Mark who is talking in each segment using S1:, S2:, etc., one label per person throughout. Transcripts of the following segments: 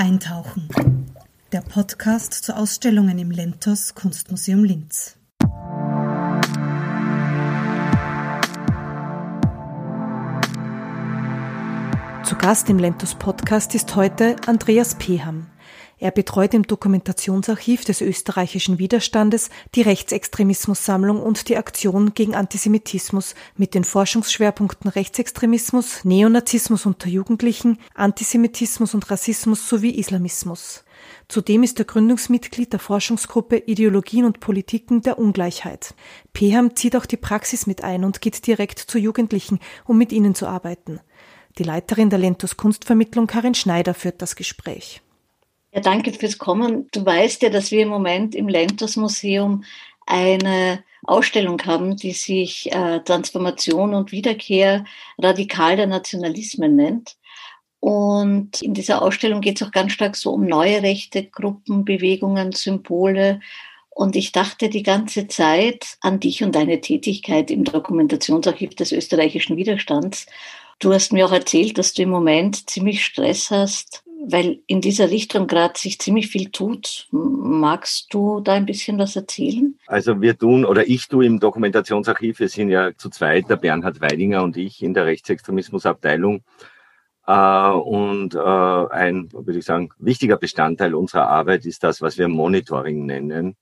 S1: Eintauchen. Der Podcast zu Ausstellungen im Lentos Kunstmuseum Linz. Zu Gast im Lentos Podcast ist heute Andreas Peham. Er betreut im Dokumentationsarchiv des österreichischen Widerstandes die Rechtsextremismus-Sammlung und die Aktion gegen Antisemitismus mit den Forschungsschwerpunkten Rechtsextremismus, Neonazismus unter Jugendlichen, Antisemitismus und Rassismus sowie Islamismus. Zudem ist er Gründungsmitglied der Forschungsgruppe Ideologien und Politiken der Ungleichheit. Peham zieht auch die Praxis mit ein und geht direkt zu Jugendlichen, um mit ihnen zu arbeiten. Die Leiterin der Lentos Kunstvermittlung Karin Schneider führt das Gespräch.
S2: Ja, danke fürs Kommen. Du weißt ja, dass wir im Moment im Lentos Museum eine Ausstellung haben, die sich äh, Transformation und Wiederkehr radikal der Nationalismen nennt. Und in dieser Ausstellung geht es auch ganz stark so um neue rechte Gruppen, Bewegungen, Symbole. Und ich dachte die ganze Zeit an dich und deine Tätigkeit im Dokumentationsarchiv des österreichischen Widerstands. Du hast mir auch erzählt, dass du im Moment ziemlich Stress hast, weil in dieser Richtung gerade sich ziemlich viel tut. Magst du da ein bisschen was erzählen?
S3: Also wir tun oder ich tue im Dokumentationsarchiv, wir sind ja zu zweit, der Bernhard Weidinger und ich in der Rechtsextremismusabteilung. Äh, und äh, ein, würde ich sagen, wichtiger Bestandteil unserer Arbeit ist das, was wir Monitoring nennen.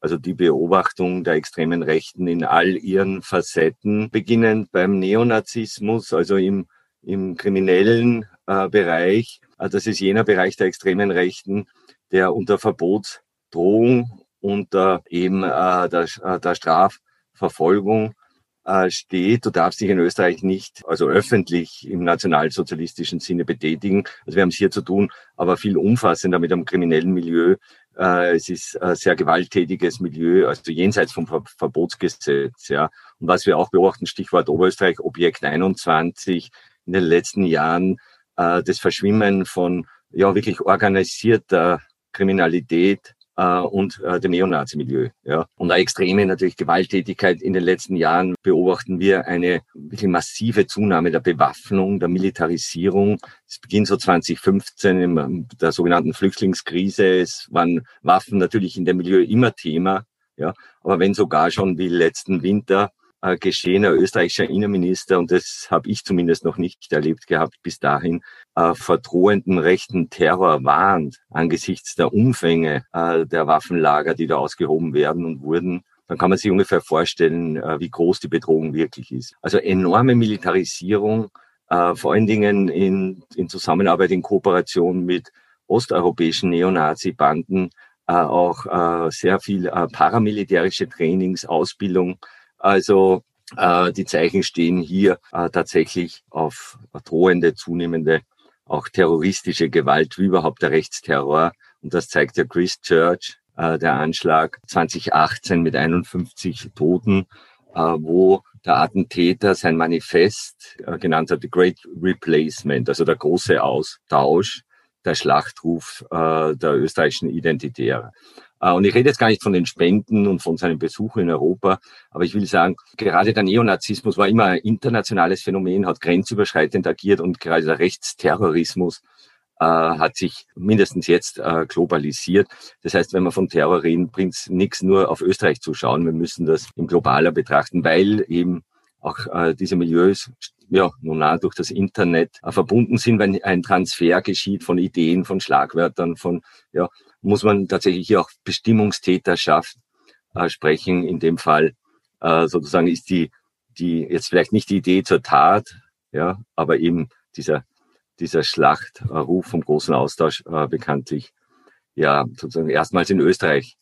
S3: Also die Beobachtung der extremen Rechten in all ihren Facetten, beginnend beim Neonazismus, also im, im kriminellen äh, Bereich. Also das ist jener Bereich der extremen Rechten, der unter Verbotsdrohung, unter eben äh, der, äh, der Strafverfolgung äh, steht. Du darfst dich in Österreich nicht, also öffentlich im nationalsozialistischen Sinne betätigen. Also wir haben es hier zu tun, aber viel umfassender mit einem kriminellen Milieu. Äh, es ist ein sehr gewalttätiges Milieu, also jenseits vom Ver Verbotsgesetz. Ja. Und was wir auch beobachten, Stichwort Oberösterreich, Objekt 21, in den letzten Jahren äh, das Verschwimmen von ja wirklich organisierter Kriminalität äh, und äh, dem Neonazi-Milieu. Ja. Und eine extreme natürlich Gewalttätigkeit in den letzten Jahren beobachten wir eine wirklich massive Zunahme der Bewaffnung, der Militarisierung. Es beginnt so 2015 in der sogenannten Flüchtlingskrise. Es waren Waffen natürlich in dem Milieu immer Thema. Ja, aber wenn sogar schon wie letzten Winter äh, geschehener österreichischer Innenminister, und das habe ich zumindest noch nicht erlebt gehabt bis dahin, äh, vor drohenden rechten Terror warnt angesichts der Umfänge äh, der Waffenlager, die da ausgehoben werden und wurden, dann kann man sich ungefähr vorstellen, äh, wie groß die Bedrohung wirklich ist. Also enorme Militarisierung, äh, vor allen Dingen in, in Zusammenarbeit, in Kooperation mit osteuropäischen Neonazi-Banden, äh, auch sehr viel paramilitärische Trainings, Ausbildung also äh, die Zeichen stehen hier äh, tatsächlich auf drohende, zunehmende, auch terroristische Gewalt, wie überhaupt der Rechtsterror. Und das zeigt der Christchurch, äh, der Anschlag 2018 mit 51 Toten, äh, wo der Attentäter sein Manifest äh, genannt hat, The Great Replacement, also der große Austausch, der Schlachtruf äh, der österreichischen Identitäre. Äh, und ich rede jetzt gar nicht von den Spenden und von seinen Besuchen in Europa, aber ich will sagen, gerade der Neonazismus war immer ein internationales Phänomen, hat grenzüberschreitend agiert und gerade der Rechtsterrorismus äh, hat sich mindestens jetzt äh, globalisiert. Das heißt, wenn wir von Terror reden, bringt es nichts nur auf Österreich zu schauen. Wir müssen das im globaler betrachten, weil eben auch äh, diese Milieus ja, nun auch durch das Internet äh, verbunden sind, wenn ein Transfer geschieht von Ideen, von Schlagwörtern, von ja, muss man tatsächlich hier auch Bestimmungstäterschaft äh, sprechen. In dem Fall äh, sozusagen ist die, die jetzt vielleicht nicht die Idee zur Tat, ja, aber eben dieser, dieser Schlachtruf vom großen Austausch äh, bekanntlich ja sozusagen erstmals in Österreich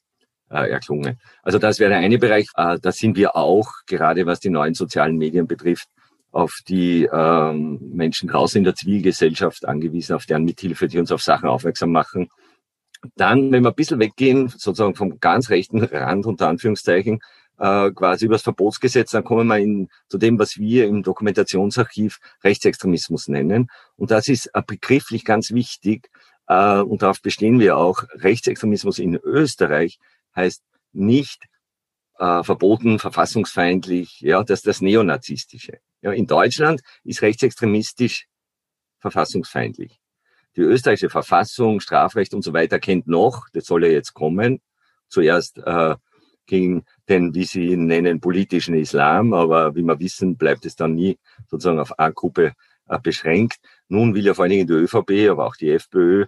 S3: äh, erklungen. Also das wäre der eine Bereich. Äh, da sind wir auch, gerade was die neuen sozialen Medien betrifft, auf die ähm, Menschen draußen in der Zivilgesellschaft angewiesen, auf deren Mithilfe, die uns auf Sachen aufmerksam machen, dann, wenn wir ein bisschen weggehen, sozusagen vom ganz rechten Rand unter Anführungszeichen, äh, quasi übers Verbotsgesetz, dann kommen wir in, zu dem, was wir im Dokumentationsarchiv Rechtsextremismus nennen. Und das ist begrifflich ganz wichtig. Äh, und darauf bestehen wir auch. Rechtsextremismus in Österreich heißt nicht äh, verboten, verfassungsfeindlich, ja, das ist das Neonazistische. Ja, in Deutschland ist rechtsextremistisch verfassungsfeindlich. Die österreichische Verfassung, Strafrecht und so weiter kennt noch, das soll ja jetzt kommen, zuerst äh, gegen den, wie Sie ihn nennen, politischen Islam, aber wie wir wissen, bleibt es dann nie sozusagen auf eine Gruppe äh, beschränkt. Nun will ja vor allen Dingen die ÖVP, aber auch die FPÖ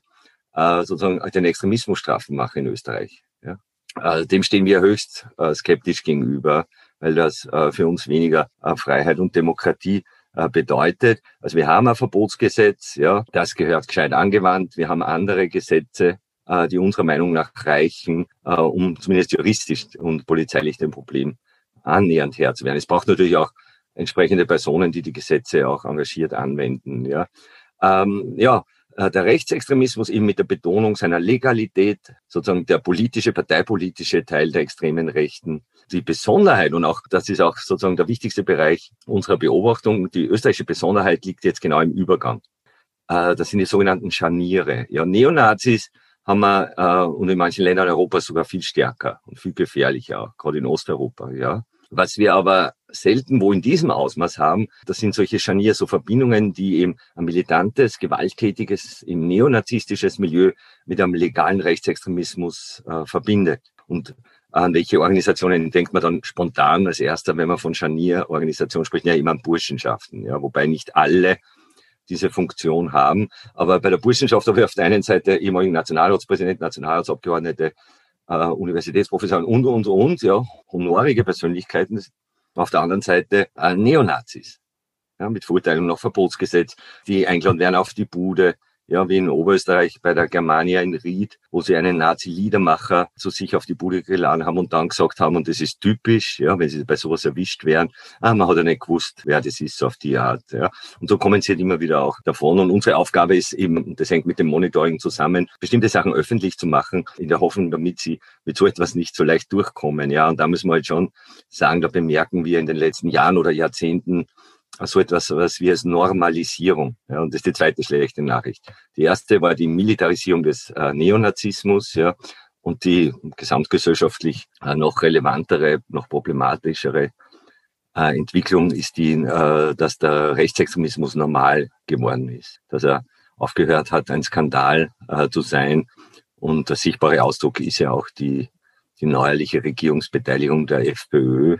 S3: äh, sozusagen den Extremismus strafen machen in Österreich. Ja? Äh, dem stehen wir höchst äh, skeptisch gegenüber, weil das äh, für uns weniger äh, Freiheit und Demokratie bedeutet. Also wir haben ein Verbotsgesetz, ja, das gehört gescheit angewandt. Wir haben andere Gesetze, äh, die unserer Meinung nach reichen, äh, um zumindest juristisch und polizeilich dem Problem annähernd Herr zu werden. Es braucht natürlich auch entsprechende Personen, die die Gesetze auch engagiert anwenden. Ja, ähm, ja äh, der Rechtsextremismus eben mit der Betonung seiner Legalität, sozusagen der politische, parteipolitische Teil der extremen Rechten. Die Besonderheit und auch, das ist auch sozusagen der wichtigste Bereich unserer Beobachtung, die österreichische Besonderheit liegt jetzt genau im Übergang. Äh, das sind die sogenannten Scharniere. Ja, Neonazis haben wir äh, und in manchen Ländern Europas sogar viel stärker und viel gefährlicher, gerade in Osteuropa. Ja, was wir aber selten wo in diesem Ausmaß haben, das sind solche Scharnier, so Verbindungen, die eben ein militantes, gewalttätiges, im neonazistisches Milieu mit einem legalen Rechtsextremismus äh, verbindet. Und an welche Organisationen denkt man dann spontan als erster, wenn man von Scharnier-Organisationen spricht, ja immer an Burschenschaften, ja, wobei nicht alle diese Funktion haben. Aber bei der Burschenschaft habe ich auf der einen Seite ehemaligen Nationalratspräsident, Nationalratsabgeordnete, äh, Universitätsprofessoren und, und, und, ja, honorige Persönlichkeiten. Auf der anderen Seite äh, Neonazis, ja, mit Verurteilung nach Verbotsgesetz, die eingeladen werden auf die Bude, ja, wie in Oberösterreich bei der Germania in Ried, wo sie einen Nazi-Liedermacher zu sich auf die Bude geladen haben und dann gesagt haben, und das ist typisch, ja, wenn sie bei sowas erwischt werden, ah, man hat ja nicht gewusst, wer das ist auf die Art, ja. Und so kommen sie halt immer wieder auch davon. Und unsere Aufgabe ist eben, das hängt mit dem Monitoring zusammen, bestimmte Sachen öffentlich zu machen, in der Hoffnung, damit sie mit so etwas nicht so leicht durchkommen, ja. Und da müssen wir halt schon sagen, da bemerken wir in den letzten Jahren oder Jahrzehnten, so etwas was wie als Normalisierung. Ja, und das ist die zweite schlechte Nachricht. Die erste war die Militarisierung des äh, Neonazismus, ja, und die gesamtgesellschaftlich äh, noch relevantere, noch problematischere äh, Entwicklung ist die, äh, dass der Rechtsextremismus normal geworden ist, dass er aufgehört hat, ein Skandal äh, zu sein. Und der sichtbare Ausdruck ist ja auch die, die neuerliche Regierungsbeteiligung der FPÖ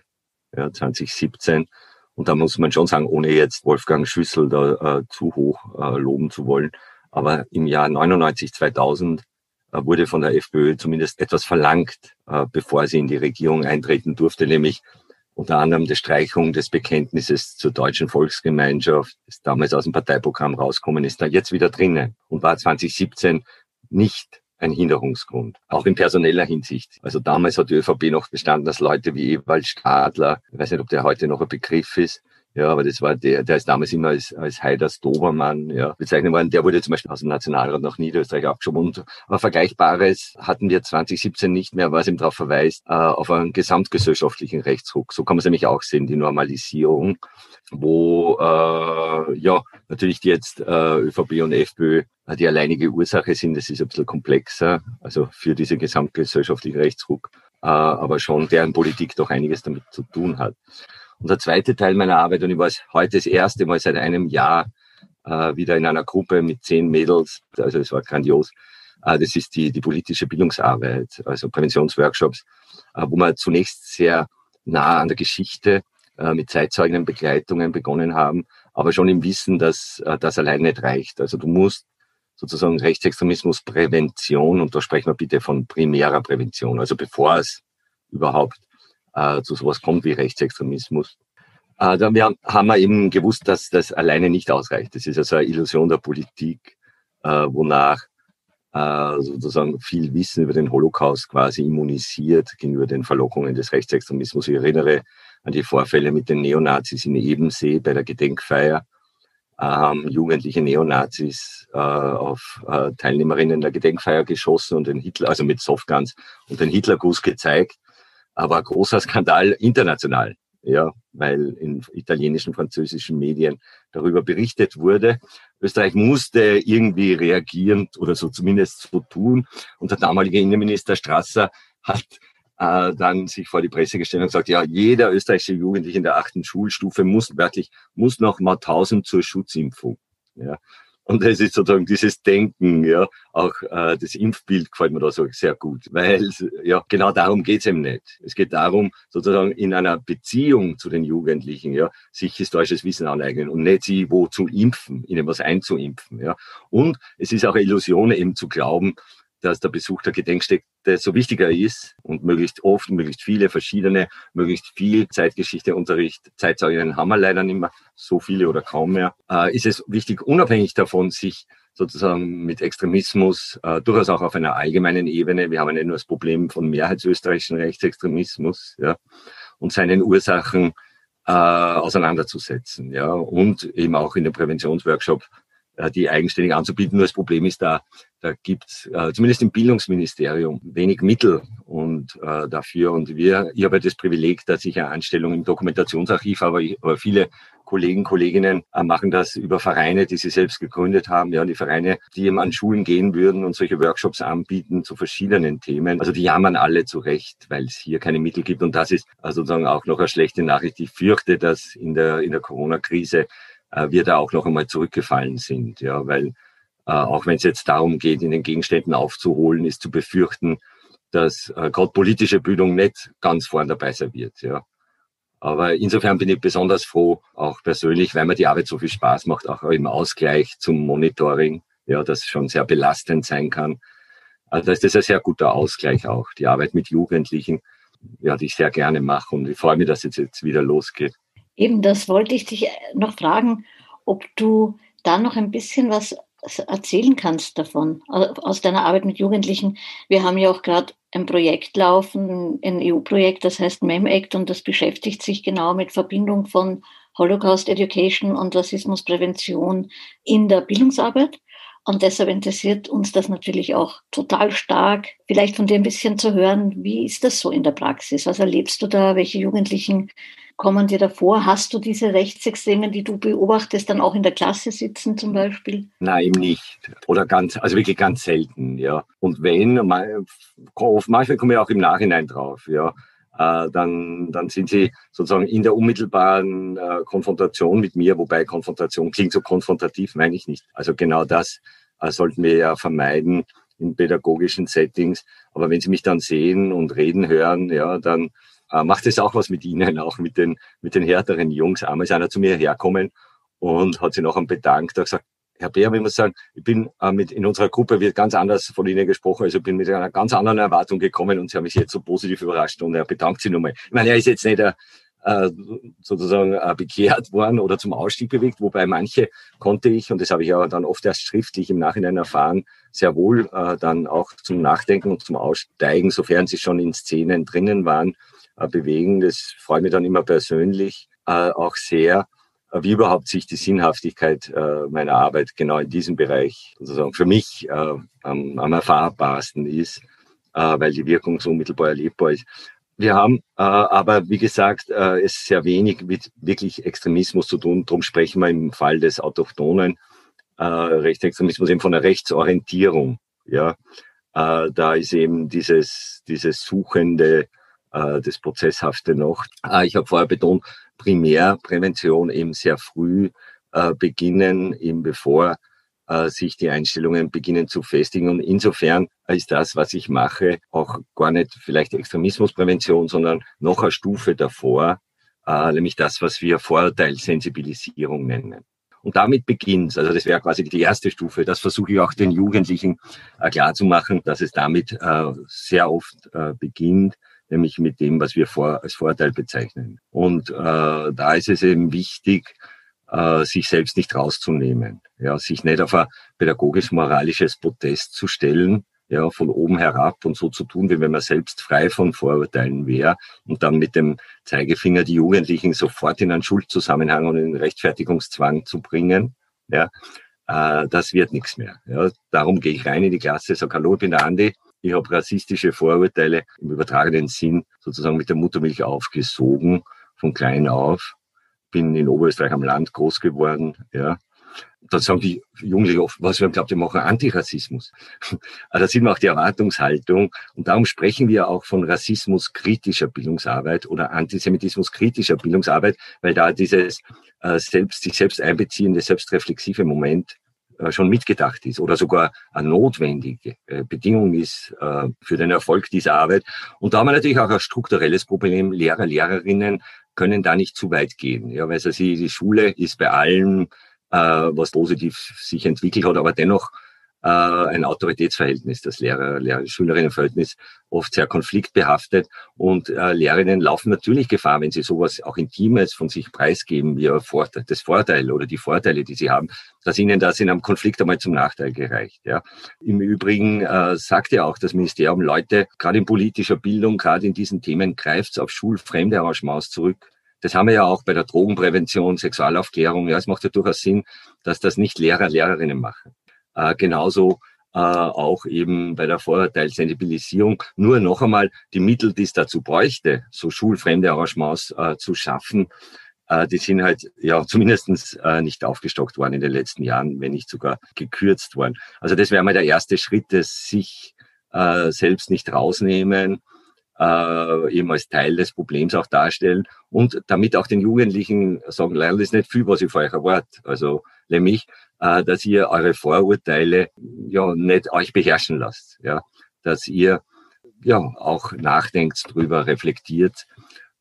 S3: ja, 2017 und da muss man schon sagen, ohne jetzt Wolfgang Schüssel da äh, zu hoch äh, loben zu wollen, aber im Jahr 99, 2000 äh, wurde von der FPÖ zumindest etwas verlangt, äh, bevor sie in die Regierung eintreten durfte, nämlich unter anderem die Streichung des Bekenntnisses zur deutschen Volksgemeinschaft, das damals aus dem Parteiprogramm rauskommen ist, da jetzt wieder drinnen. Und war 2017 nicht ein Hinderungsgrund, auch in personeller Hinsicht. Also damals hat die ÖVP noch bestanden, dass Leute wie Ewald Stadler, ich weiß nicht, ob der heute noch ein Begriff ist, ja, aber das war der, der ist damals immer als, als Heiders Dobermann ja, bezeichnet worden. Der wurde zum Beispiel aus dem Nationalrat nach Niederösterreich abgeschoben. Und, aber Vergleichbares hatten wir 2017 nicht mehr, was ihm darauf verweist, äh, auf einen gesamtgesellschaftlichen Rechtsruck. So kann man es nämlich auch sehen, die Normalisierung, wo äh, ja natürlich jetzt äh, ÖVP und FPÖ äh, die alleinige Ursache sind. Das ist ein bisschen komplexer, also für diese gesamtgesellschaftlichen Rechtsruck, äh, aber schon deren Politik doch einiges damit zu tun hat. Und der zweite Teil meiner Arbeit, und ich war heute das erste Mal seit einem Jahr äh, wieder in einer Gruppe mit zehn Mädels, also es war grandios, äh, das ist die, die politische Bildungsarbeit, also Präventionsworkshops, äh, wo wir zunächst sehr nah an der Geschichte äh, mit Zeitzeugenbegleitungen begonnen haben, aber schon im Wissen, dass äh, das allein nicht reicht. Also du musst sozusagen Rechtsextremismusprävention, und da sprechen wir bitte von primärer Prävention, also bevor es überhaupt äh, zu sowas kommt wie Rechtsextremismus. Äh, da wir, haben wir eben gewusst, dass das alleine nicht ausreicht. Das ist also eine Illusion der Politik, äh, wonach äh, sozusagen viel Wissen über den Holocaust quasi immunisiert gegenüber den Verlockungen des Rechtsextremismus. Ich erinnere an die Vorfälle mit den Neonazis in Ebensee bei der Gedenkfeier. Ähm, jugendliche Neonazis äh, auf äh, Teilnehmerinnen der Gedenkfeier geschossen und den Hitler, also mit Softguns und den Hitlergruß gezeigt aber großer Skandal international, ja, weil in italienischen, französischen Medien darüber berichtet wurde. Österreich musste irgendwie reagieren oder so zumindest so tun. Und der damalige Innenminister Strasser hat äh, dann sich vor die Presse gestellt und gesagt, ja, jeder österreichische Jugendliche in der achten Schulstufe muss wörtlich, muss noch mal tausend zur Schutzimpfung. Ja. Und das ist sozusagen dieses Denken, ja, auch äh, das Impfbild gefällt mir da so sehr gut, weil ja genau darum geht's eben nicht. Es geht darum, sozusagen in einer Beziehung zu den Jugendlichen, ja, sich historisches Wissen aneignen und nicht sie wo zu impfen, ihnen was einzuimpfen, ja. Und es ist auch eine Illusion eben zu glauben, dass der Besuch der Gedenkstätte so wichtiger ist und möglichst oft, möglichst viele verschiedene, möglichst viel Zeitgeschichteunterricht, Zeitzeuginnen haben wir leider nicht mehr so viele oder kaum mehr, äh, ist es wichtig, unabhängig davon, sich sozusagen mit Extremismus äh, durchaus auch auf einer allgemeinen Ebene, wir haben ja nur das Problem von mehrheitsösterreichischen Rechtsextremismus ja, und seinen Ursachen äh, auseinanderzusetzen. Ja, und eben auch in dem Präventionsworkshop äh, die eigenständig anzubieten. Nur das Problem ist da, da gibt's äh, zumindest im Bildungsministerium wenig Mittel und äh, dafür. Und wir, ich habe das Privileg, dass ich eine Anstellung im Dokumentationsarchiv habe, aber, aber viele Kollegen, Kolleginnen äh, machen das über Vereine, die sie selbst gegründet haben. Ja, die Vereine, die eben an Schulen gehen würden und solche Workshops anbieten zu verschiedenen Themen. Also die jammern alle zurecht, weil es hier keine Mittel gibt. Und das ist äh, sozusagen auch noch eine schlechte Nachricht. Ich fürchte, dass in der, in der Corona-Krise wir da auch noch einmal zurückgefallen sind. Ja, weil äh, auch wenn es jetzt darum geht, in den Gegenständen aufzuholen, ist zu befürchten, dass äh, gerade politische Bildung nicht ganz vorn dabei sein wird. Ja. Aber insofern bin ich besonders froh, auch persönlich, weil mir die Arbeit so viel Spaß macht, auch im Ausgleich zum Monitoring, ja, das schon sehr belastend sein kann. Also da ist das ein sehr guter Ausgleich auch, die Arbeit mit Jugendlichen, ja, die ich sehr gerne mache und ich freue mich, dass es jetzt wieder losgeht.
S2: Eben, das wollte ich dich noch fragen, ob du da noch ein bisschen was erzählen kannst davon, aus deiner Arbeit mit Jugendlichen. Wir haben ja auch gerade ein Projekt laufen, ein EU-Projekt, das heißt MEM-Act und das beschäftigt sich genau mit Verbindung von Holocaust Education und Rassismusprävention in der Bildungsarbeit. Und deshalb interessiert uns das natürlich auch total stark, vielleicht von dir ein bisschen zu hören, wie ist das so in der Praxis? Was erlebst du da? Welche Jugendlichen kommen dir davor? Hast du diese Rechtsextremen, die du beobachtest, dann auch in der Klasse sitzen zum Beispiel?
S3: Nein, eben nicht. Oder ganz, also wirklich ganz selten, ja. Und wenn, manchmal komme ich auch im Nachhinein drauf, ja. Äh, dann, dann sind sie sozusagen in der unmittelbaren äh, Konfrontation mit mir, wobei Konfrontation klingt so konfrontativ, meine ich nicht. Also genau das äh, sollten wir ja vermeiden in pädagogischen Settings. Aber wenn sie mich dann sehen und reden hören, ja, dann äh, macht es auch was mit ihnen, auch mit den, mit den härteren Jungs. Einmal ist einer zu mir herkommen und hat sich noch bedankt, hat gesagt, Herr Bär, ich muss sagen, ich bin äh, mit, in unserer Gruppe wird ganz anders von Ihnen gesprochen, also bin mit einer ganz anderen Erwartung gekommen und Sie haben mich jetzt so positiv überrascht und er bedankt sich nochmal. Ich meine, er ist jetzt nicht äh, sozusagen äh, bekehrt worden oder zum Ausstieg bewegt, wobei manche konnte ich, und das habe ich aber dann oft erst schriftlich im Nachhinein erfahren, sehr wohl äh, dann auch zum Nachdenken und zum Aussteigen, sofern sie schon in Szenen drinnen waren, bewegen. Das freut mich dann immer persönlich äh, auch sehr, äh, wie überhaupt sich die Sinnhaftigkeit meiner Arbeit genau in diesem Bereich sozusagen für mich am, am erfahrbarsten ist, weil die Wirkung so unmittelbar erlebbar ist. Wir haben aber, wie gesagt, es sehr wenig mit wirklich Extremismus zu tun. Darum sprechen wir im Fall des autochthonen Rechtsextremismus eben von der Rechtsorientierung. Ja, da ist eben dieses, dieses suchende äh, das Prozesshafte noch. Äh, ich habe vorher betont, Primärprävention eben sehr früh äh, beginnen, eben bevor äh, sich die Einstellungen beginnen zu festigen. Und insofern ist das, was ich mache, auch gar nicht vielleicht Extremismusprävention, sondern noch eine Stufe davor, äh, nämlich das, was wir Vorurteilssensibilisierung nennen. Und damit beginnt Also das wäre quasi die erste Stufe. Das versuche ich auch den Jugendlichen äh, klarzumachen, dass es damit äh, sehr oft äh, beginnt, nämlich mit dem, was wir vor, als Vorteil bezeichnen. Und äh, da ist es eben wichtig, äh, sich selbst nicht rauszunehmen, ja, sich nicht auf ein pädagogisch-moralisches Protest zu stellen, ja, von oben herab und so zu tun, wie wenn man selbst frei von Vorurteilen wäre und dann mit dem Zeigefinger die Jugendlichen sofort in einen Schuldzusammenhang und in einen Rechtfertigungszwang zu bringen, ja, äh, das wird nichts mehr. Ja. Darum gehe ich rein in die Klasse, sage, hallo, ich bin der Andi, ich habe rassistische Vorurteile im übertragenen Sinn sozusagen mit der Muttermilch aufgesogen, von klein auf. Bin in Oberösterreich am Land groß geworden, ja. Dann sagen die Jugendlichen oft, was wir haben glaubt, die machen Antirassismus. Aber da sieht man auch die Erwartungshaltung. Und darum sprechen wir auch von rassismuskritischer Bildungsarbeit oder antisemitismuskritischer Bildungsarbeit, weil da dieses äh, selbst, sich selbst einbeziehende, selbstreflexive Moment schon mitgedacht ist oder sogar eine notwendige äh, Bedingung ist äh, für den Erfolg dieser Arbeit. Und da haben wir natürlich auch ein strukturelles Problem. Lehrer, Lehrerinnen können da nicht zu weit gehen. Ja, weil sie, die Schule ist bei allem, was positiv sich entwickelt hat, aber dennoch äh, ein Autoritätsverhältnis, das Lehrer, Lehrer Schülerinnenverhältnis oft sehr konfliktbehaftet und äh, Lehrerinnen laufen natürlich Gefahr, wenn sie sowas auch Intimes von sich preisgeben, wie Vorteil, das Vorteil oder die Vorteile, die sie haben, dass ihnen das in einem Konflikt einmal zum Nachteil gereicht. Ja. Im Übrigen äh, sagt ja auch das Ministerium, Leute, gerade in politischer Bildung, gerade in diesen Themen greift es auf schulfremde Arrangements zurück. Das haben wir ja auch bei der Drogenprävention, Sexualaufklärung. Ja, es macht ja durchaus Sinn, dass das nicht Lehrer, Lehrerinnen machen. Äh, genauso äh, auch eben bei der Vorurteilssensibilisierung nur noch einmal die Mittel, die es dazu bräuchte, so schulfremde Arrangements äh, zu schaffen, äh, die sind halt ja zumindestens äh, nicht aufgestockt worden in den letzten Jahren, wenn nicht sogar gekürzt worden. Also das wäre mal der erste Schritt, das sich äh, selbst nicht rausnehmen, äh, eben als Teil des Problems auch darstellen und damit auch den Jugendlichen sagen, lernen das nicht viel, was ich von euch erwarte. Also nämlich, äh, dass ihr eure Vorurteile ja nicht euch beherrschen lasst, ja, dass ihr ja auch nachdenkt drüber, reflektiert.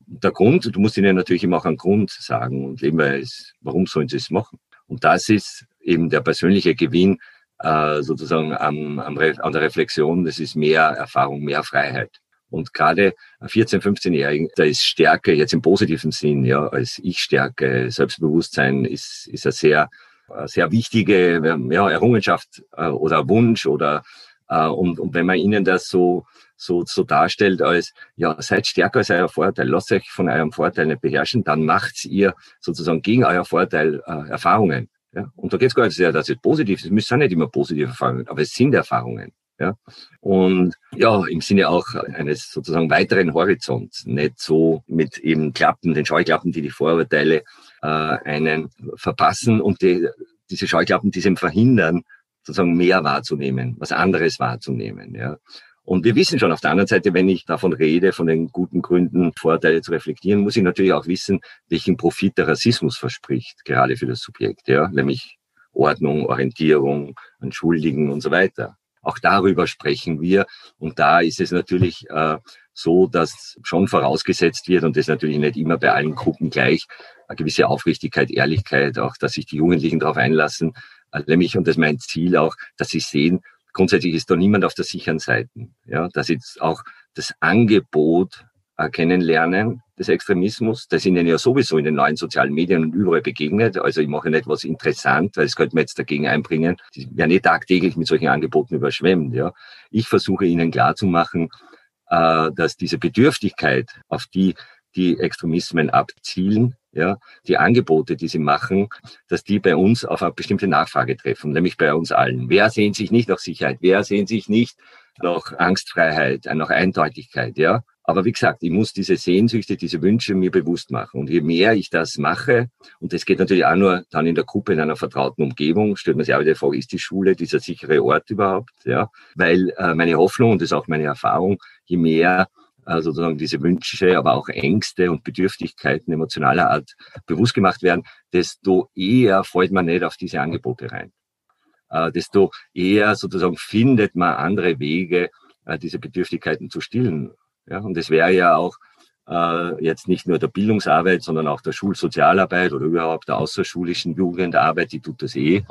S3: Der Grund, du musst ihnen natürlich immer auch einen Grund sagen und ist, warum sollen sie es machen? Und das ist eben der persönliche Gewinn äh, sozusagen am, am, an der Reflexion. Das ist mehr Erfahrung, mehr Freiheit. Und gerade 14-, 15-Jährigen, da ist Stärke jetzt im positiven Sinn, ja, als Ich-Stärke, Selbstbewusstsein ist, ist eine sehr, sehr wichtige ja, Errungenschaft äh, oder Wunsch oder äh, und, und wenn man ihnen das so, so, so darstellt als, ja, seid stärker als euer Vorteil, lasst euch von eurem Vorteil nicht beherrschen, dann macht's ihr sozusagen gegen euer Vorteil äh, Erfahrungen. Ja? Und da geht's gar nicht sehr, dass es positiv ist. Es müssen nicht immer positive Erfahrungen, aber es sind Erfahrungen. Ja? Und ja, im Sinne auch eines sozusagen weiteren Horizonts, nicht so mit eben Klappen, den Scheuklappen, die die Vorurteile äh, einen verpassen und die, diese Scheuklappen, die sie verhindern, sozusagen mehr wahrzunehmen, was anderes wahrzunehmen. Ja. Und wir wissen schon auf der anderen Seite, wenn ich davon rede, von den guten Gründen, Vorteile zu reflektieren, muss ich natürlich auch wissen, welchen Profit der Rassismus verspricht, gerade für das Subjekt, ja, nämlich Ordnung, Orientierung, Entschuldigen und so weiter. Auch darüber sprechen wir. Und da ist es natürlich äh, so, dass schon vorausgesetzt wird, und das natürlich nicht immer bei allen Gruppen gleich, eine gewisse Aufrichtigkeit, Ehrlichkeit, auch dass sich die Jugendlichen darauf einlassen, äh, nämlich, und das ist mein Ziel auch, dass sie sehen, grundsätzlich ist da niemand auf der sicheren Seite. Ja, dass jetzt auch das Angebot kennenlernen des Extremismus, das ihnen ja sowieso in den neuen sozialen Medien und überall begegnet. Also ich mache nicht was interessant, weil das könnte man jetzt dagegen einbringen. Die werden nicht tagtäglich mit solchen Angeboten überschwemmt. Ja. Ich versuche ihnen klarzumachen, äh, dass diese Bedürftigkeit, auf die die Extremismen abzielen, ja, die Angebote, die sie machen, dass die bei uns auf eine bestimmte Nachfrage treffen, nämlich bei uns allen. Wer sehnt sich nicht nach Sicherheit? Wer sehnt sich nicht nach Angstfreiheit, nach Eindeutigkeit, ja? Aber wie gesagt, ich muss diese Sehnsüchte, diese Wünsche mir bewusst machen. Und je mehr ich das mache, und das geht natürlich auch nur dann in der Gruppe, in einer vertrauten Umgebung, stellt man sich auch wieder vor, ist die Schule dieser sichere Ort überhaupt? Ja, weil äh, meine Hoffnung und das ist auch meine Erfahrung, je mehr äh, sozusagen diese Wünsche, aber auch Ängste und Bedürftigkeiten emotionaler Art bewusst gemacht werden, desto eher fällt man nicht auf diese Angebote rein. Äh, desto eher sozusagen findet man andere Wege, äh, diese Bedürftigkeiten zu stillen. Ja, und es wäre ja auch äh, jetzt nicht nur der Bildungsarbeit, sondern auch der Schulsozialarbeit oder überhaupt der außerschulischen Jugendarbeit, die tut das eh,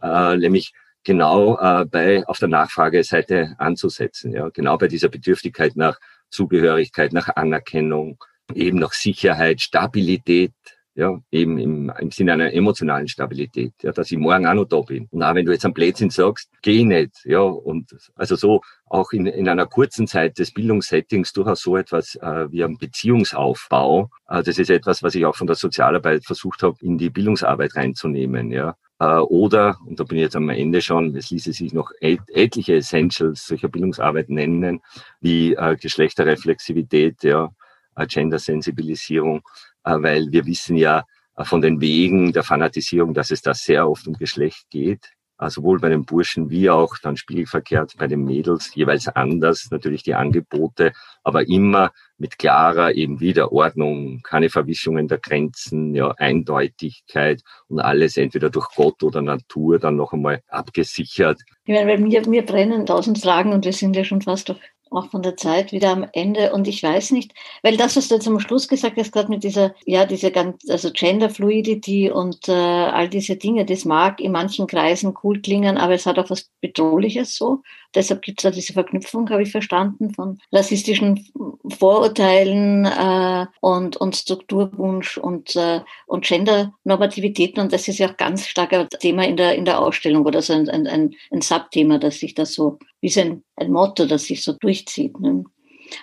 S3: äh, nämlich genau äh, bei auf der Nachfrageseite anzusetzen. Ja, genau bei dieser Bedürftigkeit nach Zugehörigkeit, nach Anerkennung, eben nach Sicherheit, Stabilität, ja, eben im, im Sinne einer emotionalen Stabilität, ja, dass ich morgen auch noch da bin. Und auch wenn du jetzt am Blödsinn sagst, geh nicht, ja, und also so auch in, in einer kurzen Zeit des Bildungssettings durchaus so etwas äh, wie ein Beziehungsaufbau. Äh, das ist etwas, was ich auch von der Sozialarbeit versucht habe, in die Bildungsarbeit reinzunehmen, ja. Äh, oder, und da bin ich jetzt am Ende schon, es ließe sich noch et etliche Essentials solcher Bildungsarbeit nennen, wie äh, Geschlechterreflexivität, ja, äh, Gender-Sensibilisierung, weil wir wissen ja äh, von den Wegen der Fanatisierung, dass es da sehr oft um Geschlecht geht. Also sowohl bei den Burschen wie auch dann spiegelverkehrt bei den Mädels, jeweils anders, natürlich die Angebote, aber immer mit klarer eben wieder Ordnung, keine Verwischungen der Grenzen, ja, Eindeutigkeit und alles entweder durch Gott oder Natur dann noch einmal abgesichert.
S2: Ich meine, mir, mir brennen tausend Fragen und wir sind ja schon fast auf auch von der Zeit wieder am Ende. Und ich weiß nicht, weil das, was du jetzt am Schluss gesagt hast, gerade mit dieser, ja, diese ganz, also Gender Fluidity und äh, all diese Dinge, das mag in manchen Kreisen cool klingen, aber es hat auch was Bedrohliches so. Deshalb gibt es da diese Verknüpfung, habe ich verstanden, von rassistischen Vorurteilen äh, und, und Strukturwunsch und, äh, und Gender-Normativitäten. Und das ist ja auch ganz starker Thema in der, in der Ausstellung oder so ein, ein, ein, ein Subthema, das sich da so, wie so ein, ein Motto, das sich so durchzieht. Ne?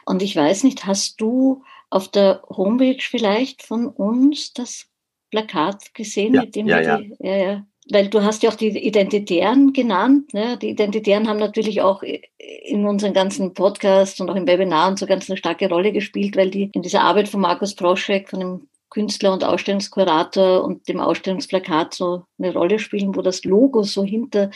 S2: Und ich weiß nicht, hast du auf der Homepage vielleicht von uns das Plakat gesehen,
S3: ja,
S2: mit dem
S3: ja,
S2: wir
S3: ja.
S2: die, ja, ja, weil du hast ja auch die Identitären genannt. Ne? Die Identitären haben natürlich auch in unseren ganzen Podcasts und auch im Webinar und so ganz eine starke Rolle gespielt, weil die in dieser Arbeit von Markus Proschek, von dem Künstler und Ausstellungskurator und dem Ausstellungsplakat so eine Rolle spielen, wo das Logo so hinter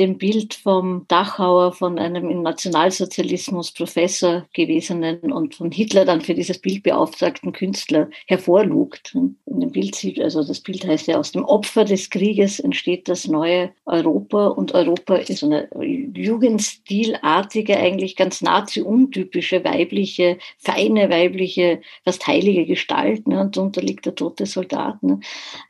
S2: dem Bild vom Dachauer, von einem im Nationalsozialismus Professor gewesenen und von Hitler dann für dieses Bild beauftragten Künstler hervorlugt. In dem Bild sieht, also das Bild heißt ja, aus dem Opfer des Krieges entsteht das neue Europa und Europa ist eine jugendstilartige, eigentlich ganz nazi-untypische, weibliche, feine weibliche, fast heilige Gestalt ne? und darunter liegt der tote Soldat. Ne?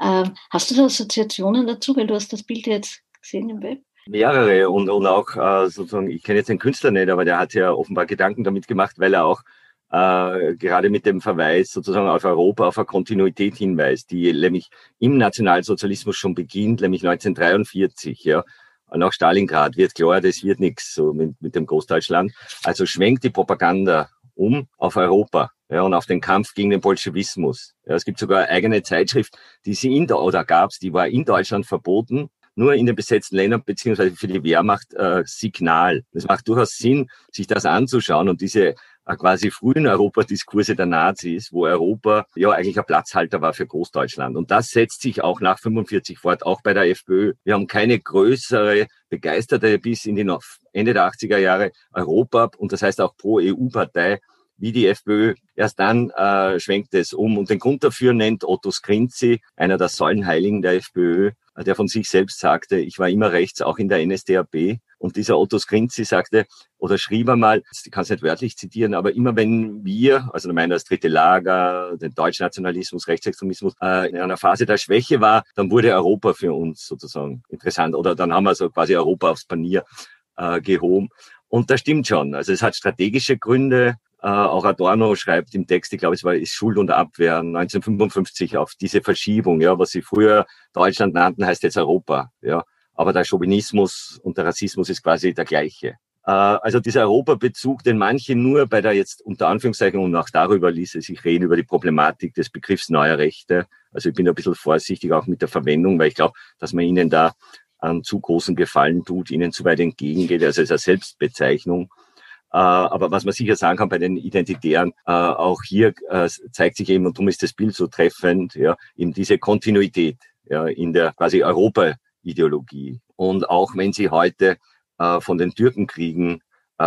S2: Ähm, hast du da Assoziationen dazu, weil du hast das Bild jetzt gesehen im Web?
S3: Mehrere und, und auch äh, sozusagen, ich kenne jetzt den Künstler nicht, aber der hat ja offenbar Gedanken damit gemacht, weil er auch äh, gerade mit dem Verweis sozusagen auf Europa, auf eine Kontinuität hinweist, die nämlich im Nationalsozialismus schon beginnt, nämlich 1943, ja. Nach Stalingrad wird klar, das wird nichts so mit, mit dem Großdeutschland. Also schwenkt die Propaganda um auf Europa ja, und auf den Kampf gegen den Bolschewismus. Ja, es gibt sogar eine eigene Zeitschrift, die sie in, oder gab's, die war in Deutschland verboten, nur in den besetzten Ländern beziehungsweise für die Wehrmacht äh, Signal. Es macht durchaus Sinn, sich das anzuschauen und diese äh, quasi frühen Europadiskurse der Nazis, wo Europa ja eigentlich ein Platzhalter war für Großdeutschland. Und das setzt sich auch nach 45 fort, auch bei der FPÖ. Wir haben keine größere, begeisterte bis in die Ende der 80er Jahre Europa und das heißt auch Pro-EU-Partei wie die FPÖ. Erst dann äh, schwenkt es um. Und den Grund dafür nennt Otto Skrinzi, einer der Säulenheiligen der FPÖ, der von sich selbst sagte, ich war immer rechts, auch in der NSDAP. Und dieser Otto Skrinzi sagte oder schrieb einmal, ich kann es nicht wörtlich zitieren, aber immer wenn wir, also ich meine das dritte Lager, den Deutschnationalismus, Rechtsextremismus, äh, in einer Phase der Schwäche war, dann wurde Europa für uns sozusagen interessant. Oder dann haben wir so quasi Europa aufs Panier äh, gehoben. Und das stimmt schon. Also es hat strategische Gründe. Äh, auch Adorno schreibt im Text, ich glaube, es war ist Schuld und Abwehr 1955 auf diese Verschiebung, ja, was sie früher Deutschland nannten, heißt jetzt Europa, ja. Aber der Chauvinismus und der Rassismus ist quasi der gleiche. Äh, also dieser Europabezug, den manche nur bei der jetzt unter Anführungszeichen und auch darüber ließe sich reden, über die Problematik des Begriffs neuer Rechte. Also ich bin ein bisschen vorsichtig auch mit der Verwendung, weil ich glaube, dass man ihnen da einen zu großen Gefallen tut, ihnen zu weit entgegengeht. Also es ist eine Selbstbezeichnung. Äh, aber was man sicher sagen kann bei den Identitären, äh, auch hier äh, zeigt sich eben, und darum ist das Bild so treffend, ja, eben diese Kontinuität ja, in der quasi Europa-Ideologie. Und auch wenn sie heute von den Türkenkriegen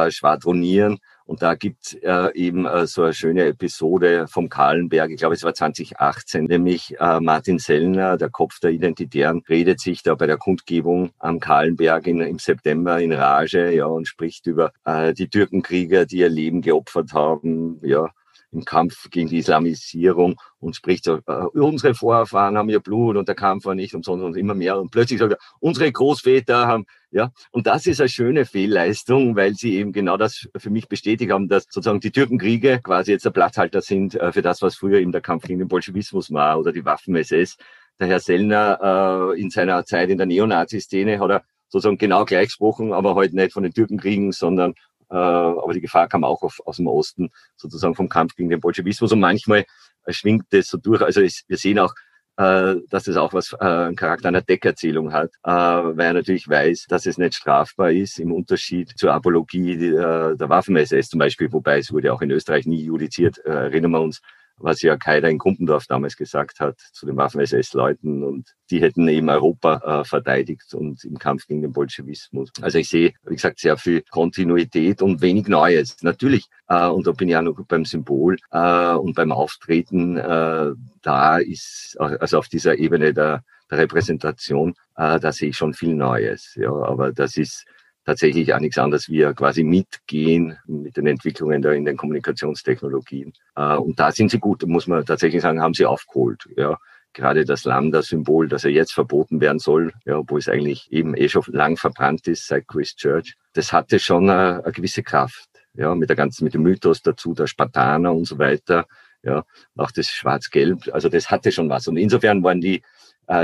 S3: schwadronieren, und da gibt's äh, eben äh, so eine schöne Episode vom Kahlenberg, ich glaube es war 2018, nämlich äh, Martin Sellner, der Kopf der Identitären, redet sich da bei der Kundgebung am Kahlenberg in, im September in Rage ja, und spricht über äh, die Türkenkrieger, die ihr Leben geopfert haben, ja, im Kampf gegen die Islamisierung und spricht so, äh, unsere Vorfahren haben ihr Blut und der Kampf war nicht umsonst und immer mehr. Und plötzlich sagt er, unsere Großväter haben, ja, und das ist eine schöne Fehlleistung, weil sie eben genau das für mich bestätigt haben, dass sozusagen die Türkenkriege quasi jetzt der Platzhalter sind äh, für das, was früher eben der Kampf gegen den Bolschewismus war oder die Waffen-SS. Der Herr Sellner äh, in seiner Zeit in der Neonazi-Szene hat er sozusagen genau gleich gesprochen, aber heute nicht von den Türkenkriegen, sondern aber die Gefahr kam auch auf, aus dem Osten, sozusagen vom Kampf gegen den Bolschewismus. Und manchmal äh, schwingt das so durch. Also es, wir sehen auch, äh, dass das auch was äh, einen Charakter einer Deckerzählung hat, äh, weil er natürlich weiß, dass es nicht strafbar ist, im Unterschied zur Apologie äh, der Waffen-SS zum Beispiel, wobei es wurde auch in Österreich nie judiziert, äh, erinnern wir uns was ja Kaider in Kumpendorf damals gesagt hat zu den Waffen-SS-Leuten und die hätten eben Europa äh, verteidigt und im Kampf gegen den Bolschewismus. Also ich sehe, wie gesagt, sehr viel Kontinuität und wenig Neues. Natürlich, äh, und da bin ich auch noch beim Symbol äh, und beim Auftreten, äh, da ist, also auf dieser Ebene der, der Repräsentation, äh, da sehe ich schon viel Neues. Ja, aber das ist tatsächlich auch nichts anderes wie quasi mitgehen mit den Entwicklungen da in den Kommunikationstechnologien. Äh, und da sind sie gut, muss man tatsächlich sagen, haben sie aufgeholt. Ja. Gerade das Lambda-Symbol, das ja jetzt verboten werden soll, ja, obwohl es eigentlich eben eh schon lang verbrannt ist seit Christchurch, das hatte schon eine, eine gewisse Kraft. Ja, mit der ganzen, mit dem Mythos dazu, der Spartaner und so weiter. Ja, auch das Schwarz-Gelb. Also das hatte schon was. Und insofern waren die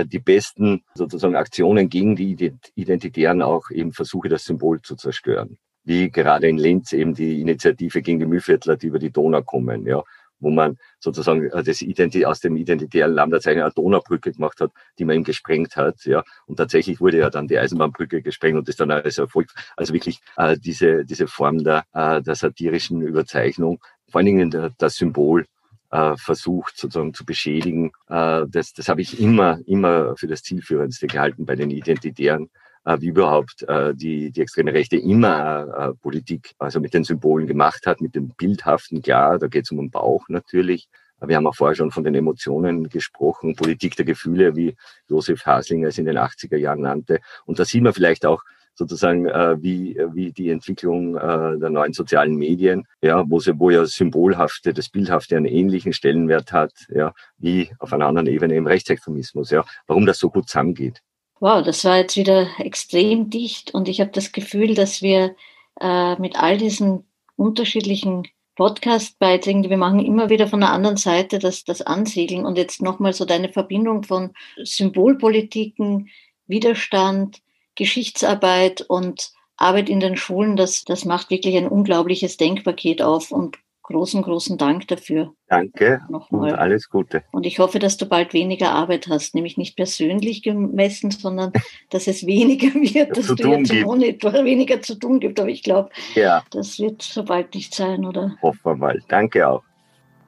S3: die besten sozusagen Aktionen gegen die Identitären auch eben Versuche, das Symbol zu zerstören. Wie gerade in Linz eben die Initiative gegen die Mühlviertler, die über die Donau kommen, ja, wo man sozusagen äh, das Identi aus dem identitären Lambda-Zeichen eine Donaubrücke gemacht hat, die man ihm gesprengt hat, ja. Und tatsächlich wurde ja dann die Eisenbahnbrücke gesprengt und ist dann als Erfolg, also wirklich äh, diese, diese Form der, äh, der satirischen Überzeichnung, vor allen Dingen das Symbol äh, versucht sozusagen zu beschädigen. Äh, das das habe ich immer, immer für das Zielführendste gehalten bei den Identitären, äh, wie überhaupt äh, die, die extreme Rechte immer äh, Politik, also mit den Symbolen gemacht hat, mit dem Bildhaften, klar, da geht es um den Bauch natürlich. Wir haben auch vorher schon von den Emotionen gesprochen, Politik der Gefühle, wie Josef Haslinger es in den 80er Jahren nannte. Und da sieht man vielleicht auch, sozusagen äh, wie, wie die Entwicklung äh, der neuen sozialen Medien, ja, wo, sie, wo ja Symbolhafte, das Bildhafte einen ähnlichen Stellenwert hat, ja, wie auf einer anderen Ebene im Rechtsextremismus, ja, warum das so gut zusammengeht.
S2: Wow, das war jetzt wieder extrem dicht und ich habe das Gefühl, dass wir äh, mit all diesen unterschiedlichen Podcast-Beiträgen, die wir machen, immer wieder von der anderen Seite das, das ansiedeln und jetzt nochmal so deine Verbindung von Symbolpolitiken, Widerstand, Geschichtsarbeit und Arbeit in den Schulen, das, das macht wirklich ein unglaubliches Denkpaket auf und großen, großen Dank dafür.
S3: Danke Nochmal. und alles Gute.
S2: Und ich hoffe, dass du bald weniger Arbeit hast, nämlich nicht persönlich gemessen, sondern dass es weniger wird, dass
S3: zu
S2: du jetzt im Monitor weniger zu tun gibt. Aber ich glaube, ja. das wird so bald nicht sein, oder?
S3: Hoffen wir mal. Danke auch.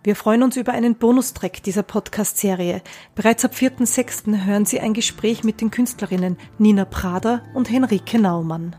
S1: Wir freuen uns über einen Bonustrack dieser Podcast-Serie. Bereits ab 4.6. hören Sie ein Gespräch mit den Künstlerinnen Nina Prader und Henrike Naumann.